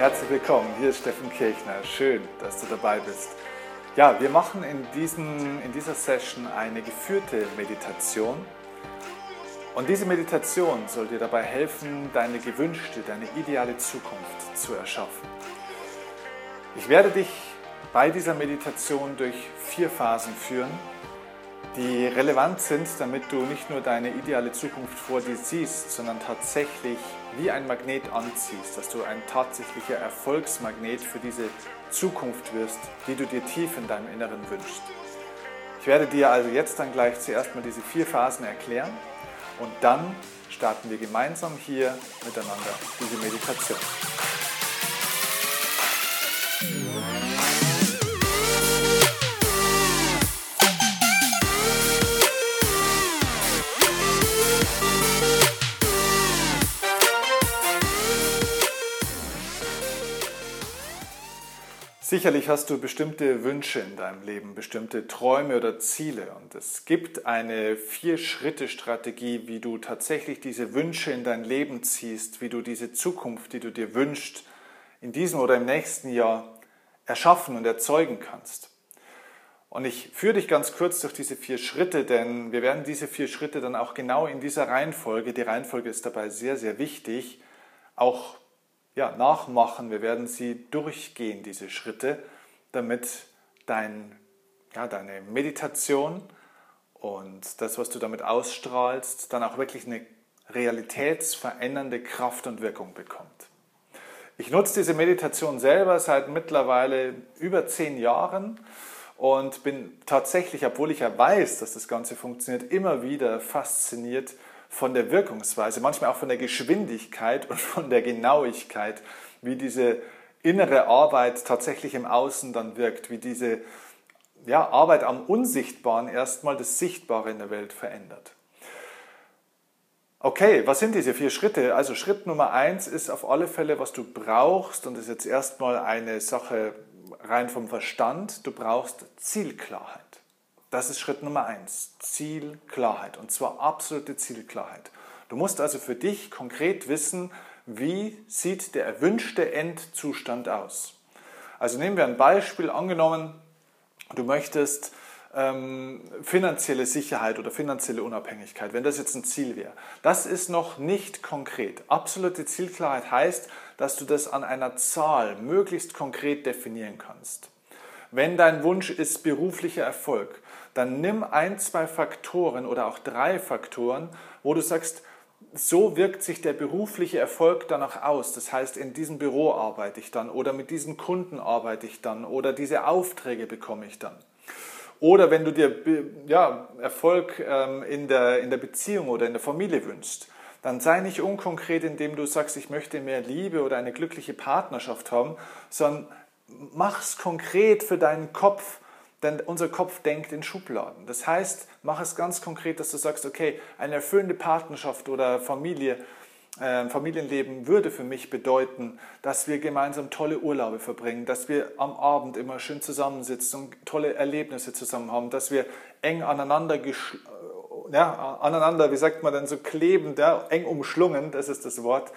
Herzlich willkommen. Hier ist Steffen Kirchner. Schön, dass du dabei bist. Ja, wir machen in, diesen, in dieser Session eine geführte Meditation. Und diese Meditation soll dir dabei helfen, deine gewünschte, deine ideale Zukunft zu erschaffen. Ich werde dich bei dieser Meditation durch vier Phasen führen, die relevant sind, damit du nicht nur deine ideale Zukunft vor dir siehst, sondern tatsächlich wie ein Magnet anziehst, dass du ein tatsächlicher Erfolgsmagnet für diese Zukunft wirst, die du dir tief in deinem Inneren wünschst. Ich werde dir also jetzt dann gleich zuerst mal diese vier Phasen erklären und dann starten wir gemeinsam hier miteinander diese Meditation. Sicherlich hast du bestimmte Wünsche in deinem Leben, bestimmte Träume oder Ziele. Und es gibt eine Vier-Schritte-Strategie, wie du tatsächlich diese Wünsche in dein Leben ziehst, wie du diese Zukunft, die du dir wünschst, in diesem oder im nächsten Jahr erschaffen und erzeugen kannst. Und ich führe dich ganz kurz durch diese vier Schritte, denn wir werden diese vier Schritte dann auch genau in dieser Reihenfolge, die Reihenfolge ist dabei sehr, sehr wichtig, auch ja, nachmachen. Wir werden sie durchgehen, diese Schritte, damit dein, ja, deine Meditation und das, was du damit ausstrahlst, dann auch wirklich eine realitätsverändernde Kraft und Wirkung bekommt. Ich nutze diese Meditation selber seit mittlerweile über zehn Jahren und bin tatsächlich, obwohl ich ja weiß, dass das Ganze funktioniert, immer wieder fasziniert von der Wirkungsweise, manchmal auch von der Geschwindigkeit und von der Genauigkeit, wie diese innere Arbeit tatsächlich im Außen dann wirkt, wie diese ja, Arbeit am Unsichtbaren erstmal das Sichtbare in der Welt verändert. Okay, was sind diese vier Schritte? Also Schritt Nummer eins ist auf alle Fälle, was du brauchst, und das ist jetzt erstmal eine Sache rein vom Verstand, du brauchst Zielklarheit. Das ist Schritt Nummer eins. Zielklarheit. Und zwar absolute Zielklarheit. Du musst also für dich konkret wissen, wie sieht der erwünschte Endzustand aus. Also nehmen wir ein Beispiel. Angenommen, du möchtest ähm, finanzielle Sicherheit oder finanzielle Unabhängigkeit, wenn das jetzt ein Ziel wäre. Das ist noch nicht konkret. Absolute Zielklarheit heißt, dass du das an einer Zahl möglichst konkret definieren kannst. Wenn dein Wunsch ist beruflicher Erfolg, dann nimm ein, zwei Faktoren oder auch drei Faktoren, wo du sagst, so wirkt sich der berufliche Erfolg danach aus. Das heißt, in diesem Büro arbeite ich dann oder mit diesen Kunden arbeite ich dann oder diese Aufträge bekomme ich dann. Oder wenn du dir ja, Erfolg ähm, in, der, in der Beziehung oder in der Familie wünschst, dann sei nicht unkonkret, indem du sagst, ich möchte mehr Liebe oder eine glückliche Partnerschaft haben, sondern mach es konkret für deinen Kopf denn unser Kopf denkt in Schubladen. Das heißt, mach es ganz konkret, dass du sagst, okay, eine erfüllende Partnerschaft oder Familie, äh, Familienleben würde für mich bedeuten, dass wir gemeinsam tolle Urlaube verbringen, dass wir am Abend immer schön zusammensitzen und tolle Erlebnisse zusammen haben, dass wir eng aneinander, äh, ja, aneinander, wie sagt man denn, so klebend, ja, eng umschlungen, das ist das Wort,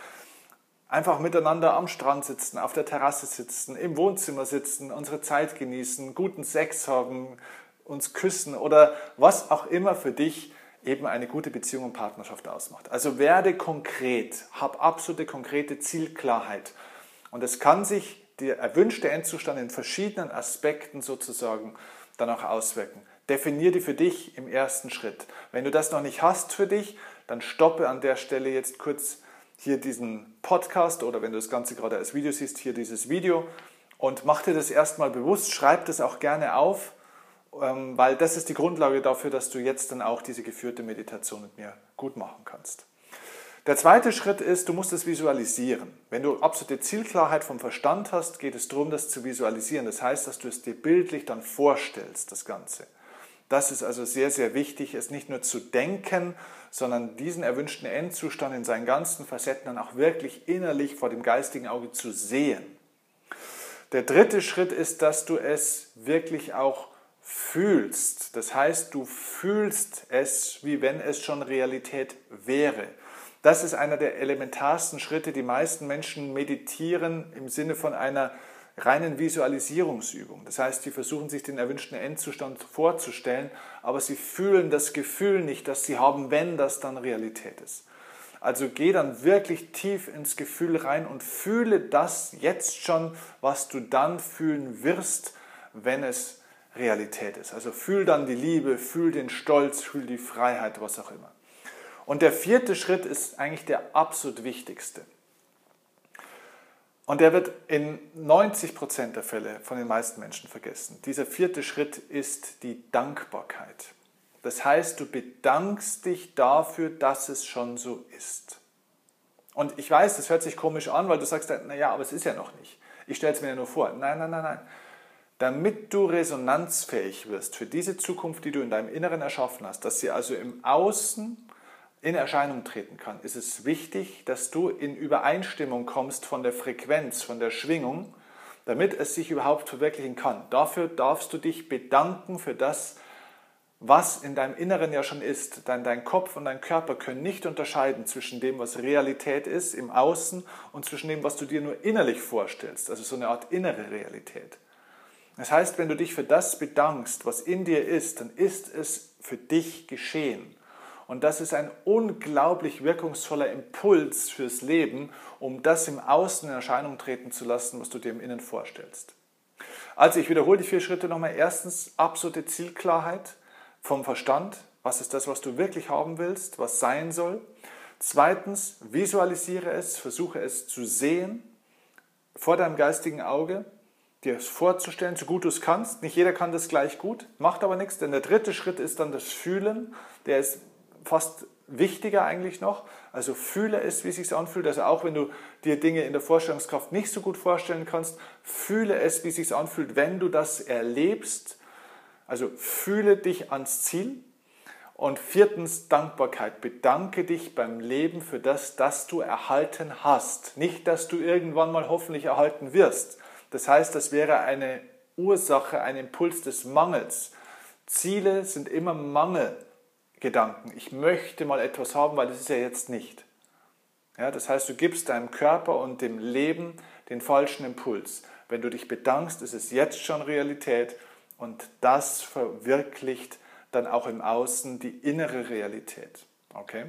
einfach miteinander am Strand sitzen, auf der Terrasse sitzen, im Wohnzimmer sitzen, unsere Zeit genießen, guten Sex haben, uns küssen oder was auch immer für dich eben eine gute Beziehung und Partnerschaft ausmacht. Also werde konkret, hab absolute konkrete Zielklarheit. Und es kann sich der erwünschte Endzustand in verschiedenen Aspekten sozusagen dann auch auswirken. Definier die für dich im ersten Schritt. Wenn du das noch nicht hast für dich, dann stoppe an der Stelle jetzt kurz hier diesen Podcast oder wenn du das Ganze gerade als Video siehst, hier dieses Video und mach dir das erstmal bewusst, schreib das auch gerne auf, ähm, weil das ist die Grundlage dafür, dass du jetzt dann auch diese geführte Meditation mit mir gut machen kannst. Der zweite Schritt ist, du musst es visualisieren. Wenn du absolute Zielklarheit vom Verstand hast, geht es darum, das zu visualisieren. Das heißt, dass du es dir bildlich dann vorstellst, das Ganze. Das ist also sehr, sehr wichtig, es nicht nur zu denken, sondern diesen erwünschten Endzustand in seinen ganzen Facetten dann auch wirklich innerlich vor dem geistigen Auge zu sehen. Der dritte Schritt ist, dass du es wirklich auch fühlst. Das heißt, du fühlst es, wie wenn es schon Realität wäre. Das ist einer der elementarsten Schritte. Die meisten Menschen meditieren im Sinne von einer reinen Visualisierungsübung. Das heißt, sie versuchen sich den erwünschten Endzustand vorzustellen, aber sie fühlen das Gefühl nicht, dass sie haben, wenn das dann Realität ist. Also geh dann wirklich tief ins Gefühl rein und fühle das jetzt schon, was du dann fühlen wirst, wenn es Realität ist. Also fühl dann die Liebe, fühl den Stolz, fühl die Freiheit, was auch immer. Und der vierte Schritt ist eigentlich der absolut wichtigste. Und der wird in 90 Prozent der Fälle von den meisten Menschen vergessen. Dieser vierte Schritt ist die Dankbarkeit. Das heißt, du bedankst dich dafür, dass es schon so ist. Und ich weiß, das hört sich komisch an, weil du sagst, naja, aber es ist ja noch nicht. Ich stelle es mir ja nur vor. Nein, nein, nein, nein. Damit du resonanzfähig wirst für diese Zukunft, die du in deinem Inneren erschaffen hast, dass sie also im Außen in Erscheinung treten kann, ist es wichtig, dass du in Übereinstimmung kommst von der Frequenz, von der Schwingung, damit es sich überhaupt verwirklichen kann. Dafür darfst du dich bedanken für das, was in deinem Inneren ja schon ist. Dein, dein Kopf und dein Körper können nicht unterscheiden zwischen dem, was Realität ist im Außen und zwischen dem, was du dir nur innerlich vorstellst. Also so eine Art innere Realität. Das heißt, wenn du dich für das bedankst, was in dir ist, dann ist es für dich geschehen. Und das ist ein unglaublich wirkungsvoller Impuls fürs Leben, um das im Außen in Erscheinung treten zu lassen, was du dir im Innen vorstellst. Also ich wiederhole die vier Schritte nochmal. Erstens absolute Zielklarheit vom Verstand. Was ist das, was du wirklich haben willst, was sein soll? Zweitens, visualisiere es, versuche es zu sehen vor deinem geistigen Auge, dir es vorzustellen, so gut du es kannst. Nicht jeder kann das gleich gut, macht aber nichts, denn der dritte Schritt ist dann das Fühlen. Der ist fast wichtiger eigentlich noch. Also fühle es, wie es sich anfühlt. Also auch wenn du dir Dinge in der Vorstellungskraft nicht so gut vorstellen kannst, fühle es, wie es sich anfühlt, wenn du das erlebst. Also fühle dich ans Ziel. Und viertens Dankbarkeit. Bedanke dich beim Leben für das, das du erhalten hast. Nicht, dass du irgendwann mal hoffentlich erhalten wirst. Das heißt, das wäre eine Ursache, ein Impuls des Mangels. Ziele sind immer Mangel. Gedanken. Ich möchte mal etwas haben, weil das ist ja jetzt nicht. Ja, das heißt, du gibst deinem Körper und dem Leben den falschen Impuls. Wenn du dich bedankst, ist es jetzt schon Realität und das verwirklicht dann auch im Außen die innere Realität. Okay?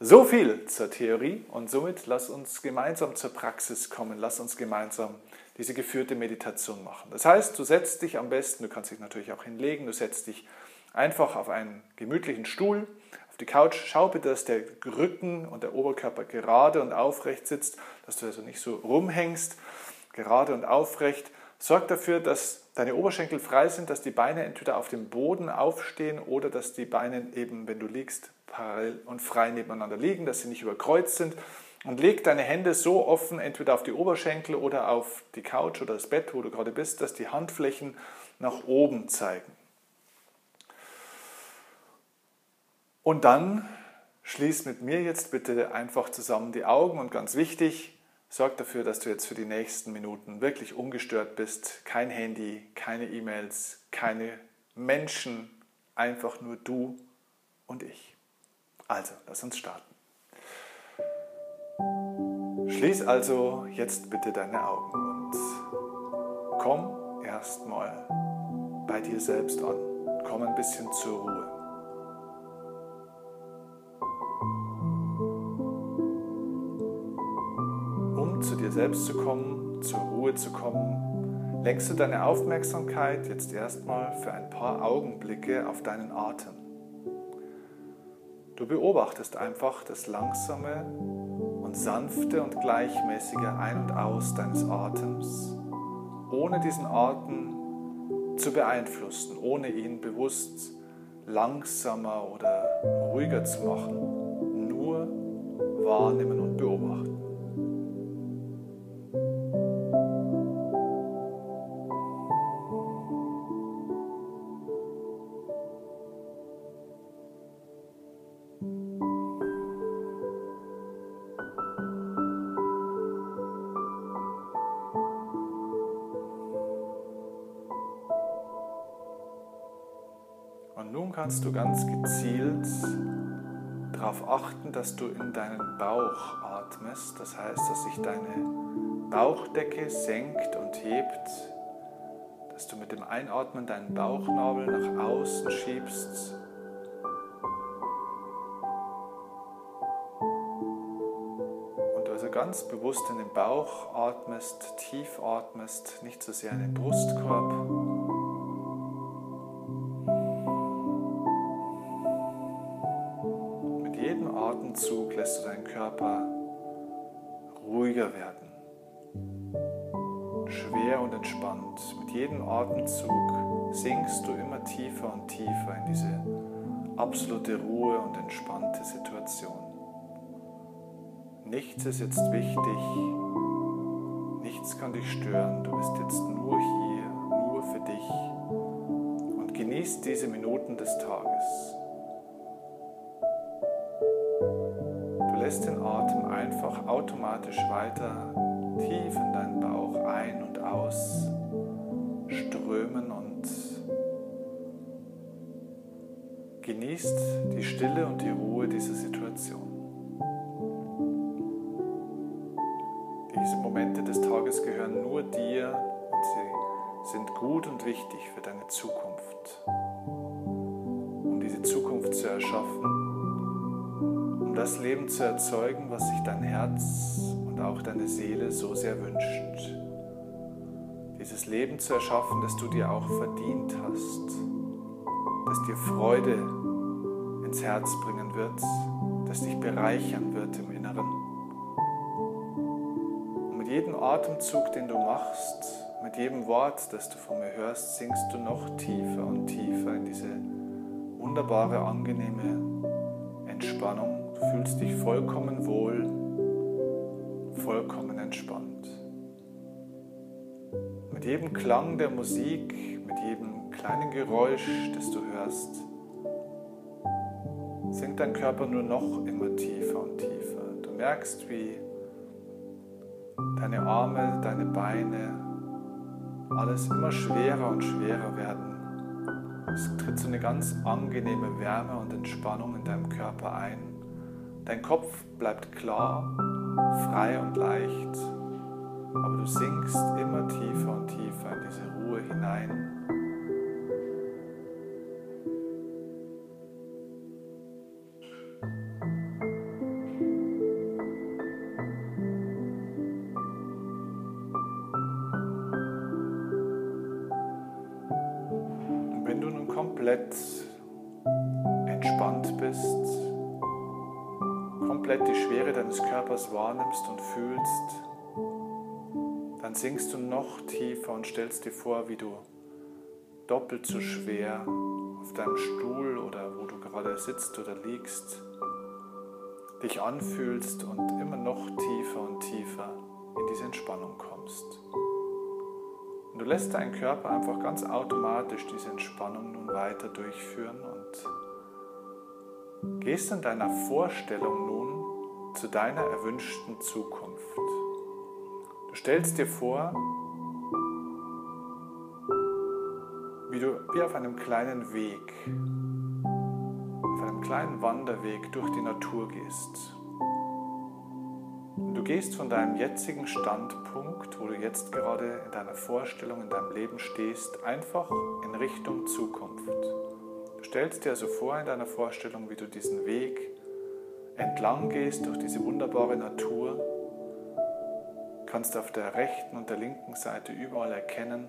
So viel zur Theorie und somit lass uns gemeinsam zur Praxis kommen. Lass uns gemeinsam diese geführte Meditation machen. Das heißt, du setzt dich am besten, du kannst dich natürlich auch hinlegen, du setzt dich einfach auf einen gemütlichen Stuhl, auf die Couch. Schau bitte, dass der Rücken und der Oberkörper gerade und aufrecht sitzt, dass du also nicht so rumhängst, gerade und aufrecht. Sorg dafür, dass deine Oberschenkel frei sind, dass die Beine entweder auf dem Boden aufstehen oder dass die Beine eben, wenn du liegst, parallel und frei nebeneinander liegen, dass sie nicht überkreuzt sind. Und leg deine Hände so offen, entweder auf die Oberschenkel oder auf die Couch oder das Bett, wo du gerade bist, dass die Handflächen nach oben zeigen. Und dann schließ mit mir jetzt bitte einfach zusammen die Augen und ganz wichtig, sorg dafür, dass du jetzt für die nächsten Minuten wirklich ungestört bist. Kein Handy, keine E-Mails, keine Menschen, einfach nur du und ich. Also, lass uns starten. Schließ also jetzt bitte deine Augen und komm erstmal bei dir selbst an. Komm ein bisschen zur Ruhe. Dir selbst zu kommen, zur Ruhe zu kommen, lenkst du deine Aufmerksamkeit jetzt erstmal für ein paar Augenblicke auf deinen Atem. Du beobachtest einfach das langsame und sanfte und gleichmäßige Ein- und Aus deines Atems, ohne diesen Atem zu beeinflussen, ohne ihn bewusst langsamer oder ruhiger zu machen, nur wahrnehmen und beobachten. Und nun kannst du ganz gezielt darauf achten, dass du in deinen Bauch atmest. Das heißt, dass sich deine Bauchdecke senkt und hebt, dass du mit dem Einatmen deinen Bauchnabel nach außen schiebst. Und also ganz bewusst in den Bauch atmest, tief atmest, nicht so sehr in den Brustkorb. Atemzug sinkst du immer tiefer und tiefer in diese absolute Ruhe und entspannte Situation. Nichts ist jetzt wichtig, nichts kann dich stören, du bist jetzt nur hier, nur für dich und genießt diese Minuten des Tages. Du lässt den Atem einfach automatisch weiter tief in deinen Bauch ein und aus strömen und genießt die Stille und die Ruhe dieser Situation. Diese Momente des Tages gehören nur dir und sie sind gut und wichtig für deine Zukunft, um diese Zukunft zu erschaffen, um das Leben zu erzeugen, was sich dein Herz und auch deine Seele so sehr wünscht. Dieses Leben zu erschaffen, das du dir auch verdient hast, das dir Freude ins Herz bringen wird, das dich bereichern wird im Inneren. Und mit jedem Atemzug, den du machst, mit jedem Wort, das du von mir hörst, sinkst du noch tiefer und tiefer in diese wunderbare, angenehme Entspannung. Du fühlst dich vollkommen wohl vollkommen entspannt. Mit jedem Klang der Musik, mit jedem kleinen Geräusch, das du hörst, sinkt dein Körper nur noch immer tiefer und tiefer. Du merkst, wie deine Arme, deine Beine, alles immer schwerer und schwerer werden. Es tritt so eine ganz angenehme Wärme und Entspannung in deinem Körper ein. Dein Kopf bleibt klar frei und leicht, aber du sinkst immer tiefer und tiefer in diese Ruhe hinein. Und wenn du nun komplett entspannt bist, komplett die Schwere deines Körpers wahrnimmst und fühlst, dann sinkst du noch tiefer und stellst dir vor, wie du doppelt so schwer auf deinem Stuhl oder wo du gerade sitzt oder liegst, dich anfühlst und immer noch tiefer und tiefer in diese Entspannung kommst. Und du lässt deinen Körper einfach ganz automatisch diese Entspannung nun weiter durchführen und gehst in deiner Vorstellung nun zu deiner erwünschten Zukunft. Stellst dir vor, wie du wie auf einem kleinen Weg, auf einem kleinen Wanderweg durch die Natur gehst. Und du gehst von deinem jetzigen Standpunkt, wo du jetzt gerade in deiner Vorstellung, in deinem Leben stehst, einfach in Richtung Zukunft. Du stellst dir also vor in deiner Vorstellung, wie du diesen Weg entlang gehst durch diese wunderbare Natur, kannst auf der rechten und der linken Seite überall erkennen,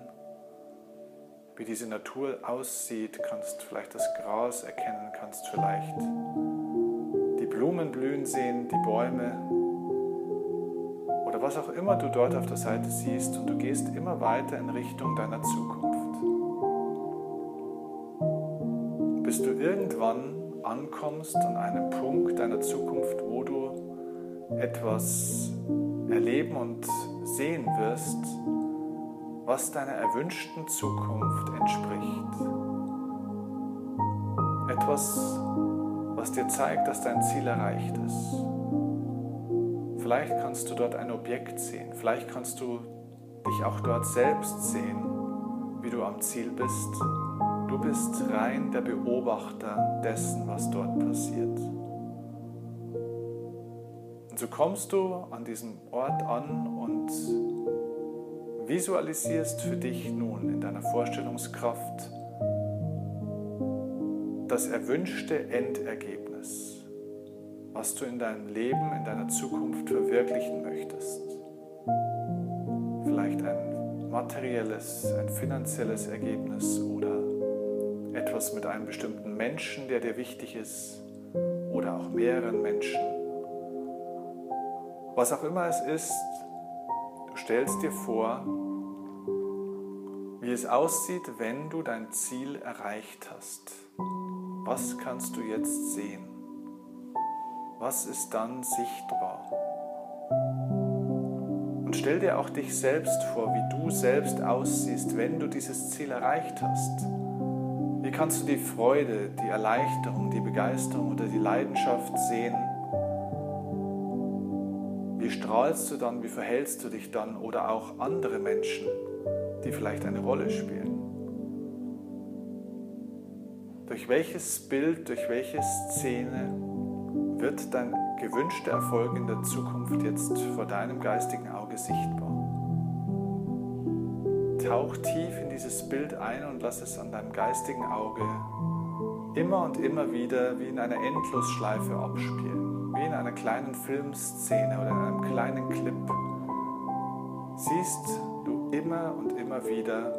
wie diese Natur aussieht, kannst vielleicht das Gras erkennen, kannst vielleicht die Blumen blühen sehen, die Bäume oder was auch immer du dort auf der Seite siehst und du gehst immer weiter in Richtung deiner Zukunft. Bis du irgendwann ankommst an einem Punkt deiner Zukunft, wo du etwas erleben und sehen wirst, was deiner erwünschten Zukunft entspricht. Etwas, was dir zeigt, dass dein Ziel erreicht ist. Vielleicht kannst du dort ein Objekt sehen, vielleicht kannst du dich auch dort selbst sehen, wie du am Ziel bist Du bist rein der Beobachter dessen, was dort passiert. Und so kommst du an diesem Ort an und visualisierst für dich nun in deiner Vorstellungskraft das erwünschte Endergebnis, was du in deinem Leben, in deiner Zukunft verwirklichen möchtest. Vielleicht ein materielles, ein finanzielles Ergebnis oder etwas mit einem bestimmten Menschen, der dir wichtig ist oder auch mehreren Menschen. Was auch immer es ist, du stellst dir vor, wie es aussieht, wenn du dein Ziel erreicht hast. Was kannst du jetzt sehen? Was ist dann sichtbar? Und stell dir auch dich selbst vor, wie du selbst aussiehst, wenn du dieses Ziel erreicht hast. Wie kannst du die Freude, die Erleichterung, die Begeisterung oder die Leidenschaft sehen? Wie strahlst du dann, wie verhältst du dich dann oder auch andere Menschen, die vielleicht eine Rolle spielen? Durch welches Bild, durch welche Szene wird dein gewünschter Erfolg in der Zukunft jetzt vor deinem geistigen Auge sichtbar? Tauch tief in dieses Bild ein und lass es an deinem geistigen Auge immer und immer wieder wie in einer Endlosschleife abspielen, wie in einer kleinen Filmszene oder in einem kleinen Clip. Siehst du immer und immer wieder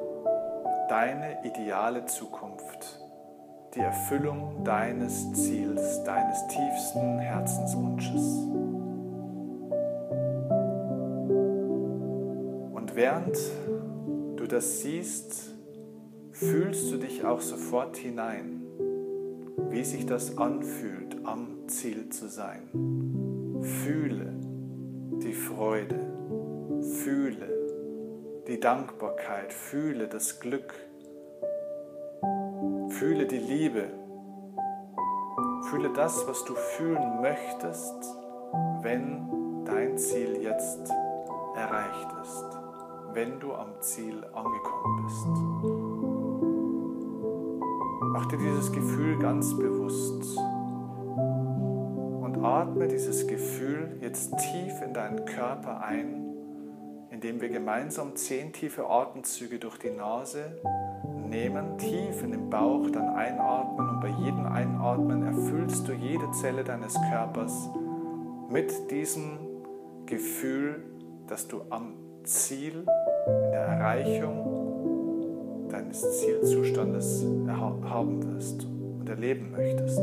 deine ideale Zukunft, die Erfüllung deines Ziels, deines tiefsten Herzenswunsches. Und während das siehst, fühlst du dich auch sofort hinein, wie sich das anfühlt, am Ziel zu sein. Fühle die Freude, fühle die Dankbarkeit, fühle das Glück, fühle die Liebe, fühle das, was du fühlen möchtest, wenn dein Ziel jetzt erreicht ist. Wenn du am Ziel angekommen bist. Mach dir dieses Gefühl ganz bewusst atme dieses Gefühl jetzt tief in deinen Körper ein, indem wir gemeinsam zehn tiefe Atemzüge durch die Nase nehmen, tief in den Bauch, dann einatmen und bei jedem Einatmen erfüllst du jede Zelle deines Körpers mit diesem Gefühl, dass du am Ziel, in der Erreichung deines Zielzustandes haben wirst und erleben möchtest.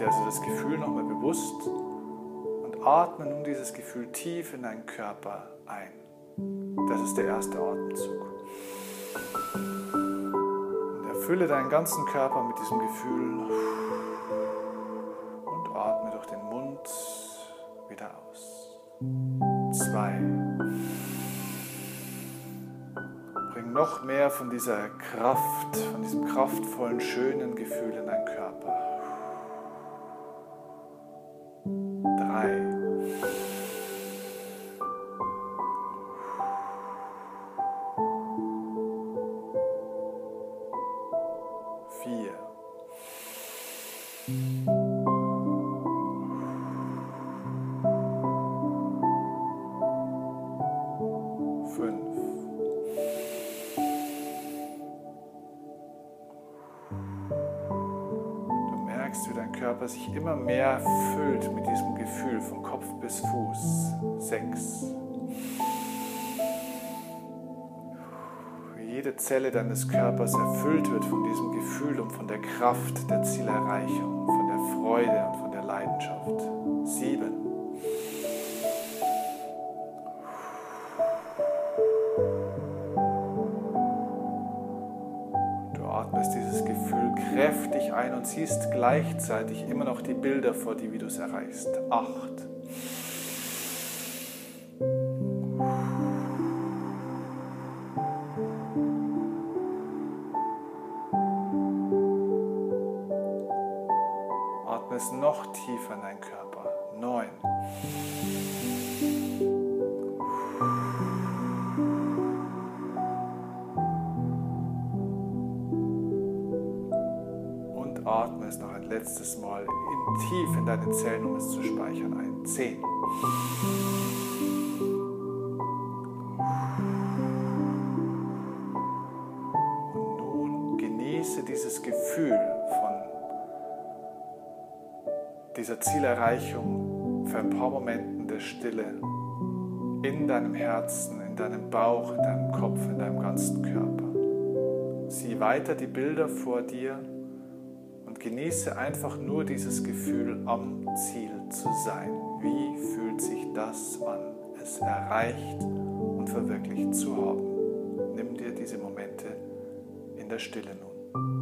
Dir also das Gefühl nochmal bewusst und atme nun dieses Gefühl tief in deinen Körper ein. Das ist der erste Atemzug. Und erfülle deinen ganzen Körper mit diesem Gefühl und atme durch den Mund wieder aus zwei. Bring noch mehr von dieser Kraft, von diesem kraftvollen, schönen Gefühl in deinen Körper. Drei. Körper sich immer mehr füllt mit diesem Gefühl von Kopf bis Fuß. Sechs. Jede Zelle deines Körpers erfüllt wird von diesem Gefühl und von der Kraft der Zielerreichung, von der Freude und von der Leidenschaft. Kräftig ein und siehst gleichzeitig immer noch die Bilder vor dir, wie du es erreichst. Acht. Letztes Mal in tief in deine Zellen, um es zu speichern, ein. Zehn. Und nun genieße dieses Gefühl von dieser Zielerreichung für ein paar Momente der Stille in deinem Herzen, in deinem Bauch, in deinem Kopf, in deinem ganzen Körper. Sieh weiter die Bilder vor dir genieße einfach nur dieses Gefühl, am Ziel zu sein. Wie fühlt sich das an, es erreicht und verwirklicht zu haben? Nimm dir diese Momente in der Stille nun.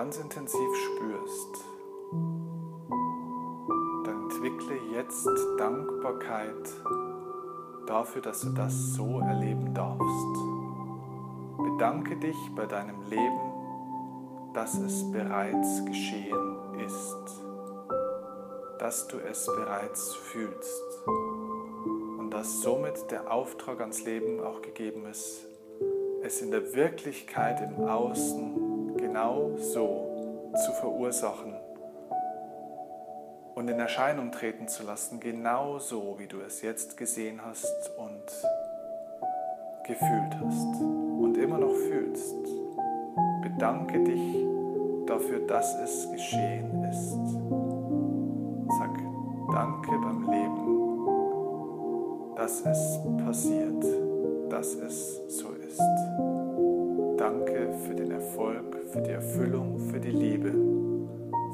Ganz intensiv spürst, dann entwickle jetzt Dankbarkeit dafür, dass du das so erleben darfst. Bedanke dich bei deinem Leben, dass es bereits geschehen ist, dass du es bereits fühlst und dass somit der Auftrag ans Leben auch gegeben ist, es in der Wirklichkeit im Außen genau so zu verursachen und in Erscheinung treten zu lassen, genau so, wie du es jetzt gesehen hast und gefühlt hast und immer noch fühlst. Bedanke dich dafür, dass es geschehen ist. Sag Danke beim Leben, dass es passiert, dass es so ist. Für den Erfolg für die Erfüllung, für die Liebe,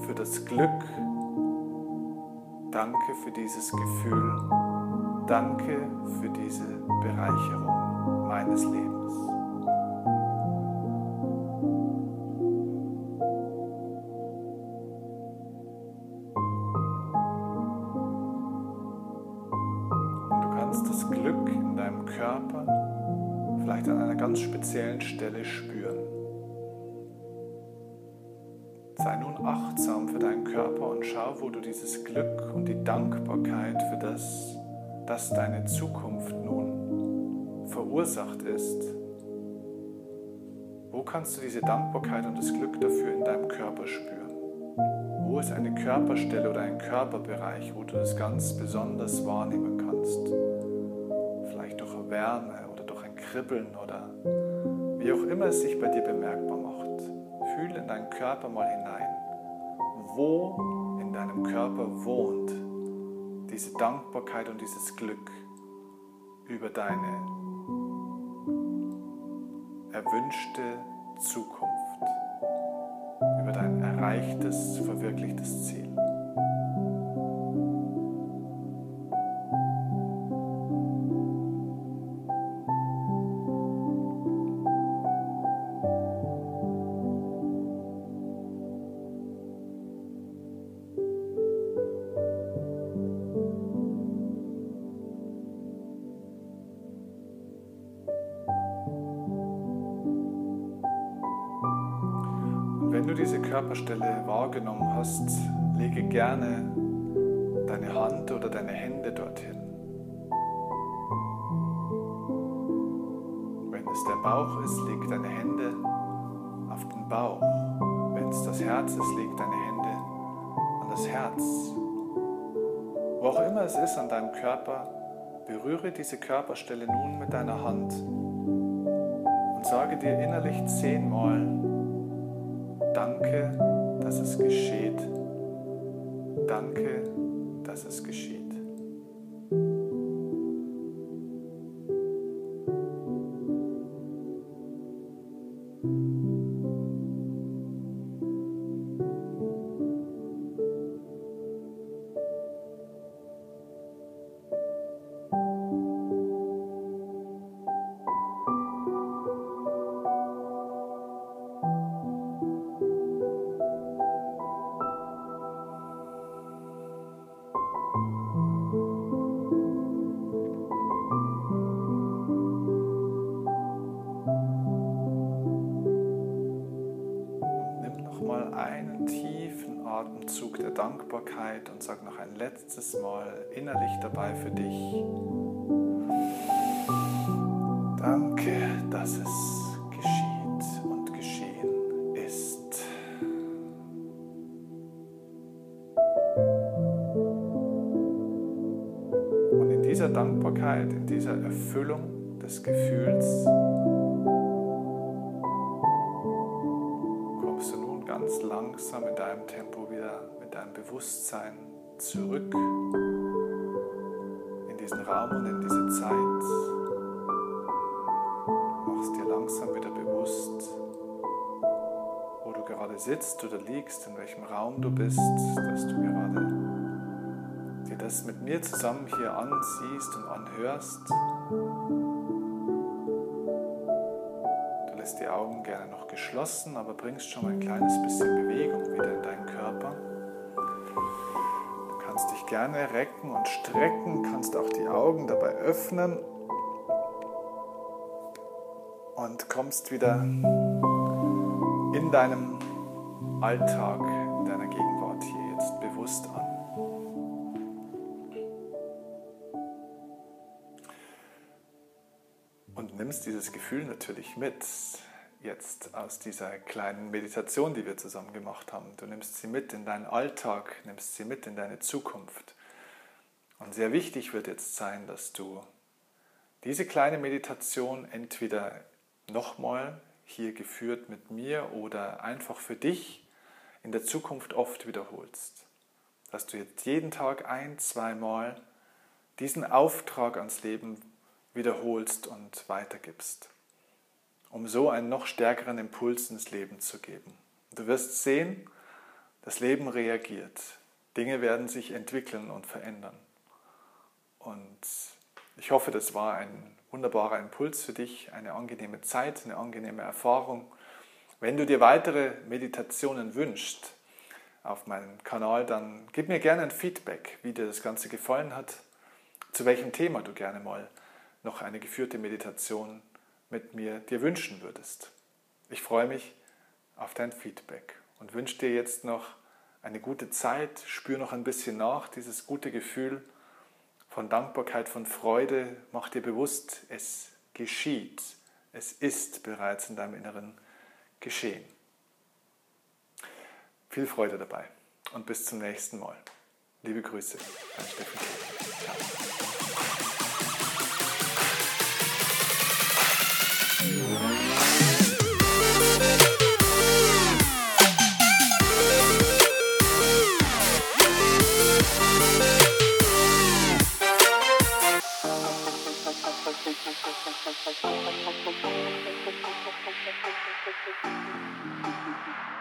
für das Glück. Danke für dieses Gefühl. Danke für diese Bereicherung meines Lebens. Und du kannst das Glück in deinem Körper vielleicht an einer ganz speziellen Stelle spüren. Achtsam für deinen Körper und schau, wo du dieses Glück und die Dankbarkeit für das, das deine Zukunft nun verursacht ist, wo kannst du diese Dankbarkeit und das Glück dafür in deinem Körper spüren? Wo ist eine Körperstelle oder ein Körperbereich, wo du das ganz besonders wahrnehmen kannst? Vielleicht durch Wärme oder durch ein Kribbeln oder wie auch immer es sich bei dir bemerkbar macht. Fühl in deinen Körper mal hinein. Wo in deinem Körper wohnt diese Dankbarkeit und dieses Glück über deine erwünschte Zukunft, über dein erreichtes, verwirklichtes Ziel. Körperstelle wahrgenommen hast, lege gerne deine Hand oder deine Hände dorthin. Wenn es der Bauch ist, leg deine Hände auf den Bauch. Wenn es das Herz ist, leg deine Hände an das Herz. wo auch immer es ist an deinem Körper, berühre diese Körperstelle nun mit deiner Hand und sage dir innerlich zehnmal, danke, dass es geschieht, danke, dass es geschieht. Innerlich dabei für dich. Danke, dass es geschieht und geschehen ist. Und in dieser Dankbarkeit, in dieser Erfüllung des Gefühls, ganz langsam in deinem Tempo wieder mit deinem Bewusstsein zurück Raum und in diese Zeit. Machst dir langsam wieder bewusst, wo du gerade sitzt oder liegst, in welchem Raum du bist, dass du gerade dir das mit mir zusammen hier ansiehst und anhörst. lässt die Augen gerne noch geschlossen, aber bringst schon mal ein kleines bisschen Bewegung wieder in deinen Körper. Gerne recken und strecken, kannst auch die Augen dabei öffnen und kommst wieder in deinem Alltag, in deiner Gegenwart hier jetzt bewusst an. und nimmst dieses Gefühl natürlich mit, jetzt aus dieser kleinen Meditation, die wir zusammen gemacht haben. Du nimmst sie mit in deinen Alltag, nimmst sie mit in deine Zukunft. Und sehr wichtig wird jetzt sein, dass du diese kleine Meditation entweder nochmal hier geführt mit mir oder einfach für dich in der Zukunft oft wiederholst. Dass du jetzt jeden Tag ein, zweimal diesen Auftrag ans Leben wiederholst und weitergibst, um so einen noch stärkeren Impuls ins Leben zu geben. Du wirst sehen, das Leben reagiert. Dinge werden sich entwickeln und verändern. Und ich hoffe, das war ein wunderbarer Impuls für dich, eine angenehme Zeit, eine angenehme Erfahrung. Wenn du dir weitere Meditationen wünschst auf meinem Kanal, dann gib mir gerne ein Feedback, wie dir das Ganze gefallen hat, zu welchem Thema du gerne mal noch eine geführte Meditation mit mir dir wünschen würdest. Ich freue mich auf dein Feedback und wünsche dir jetzt noch eine gute Zeit. Spür noch ein bisschen nach, dieses gute Gefühl von Dankbarkeit, von Freude. Mach dir bewusst, es geschieht. Es ist bereits in deinem Inneren geschehen. Viel Freude dabei und bis zum nächsten Mal. Liebe Grüße, dein Steffen. Ciao. Thank you.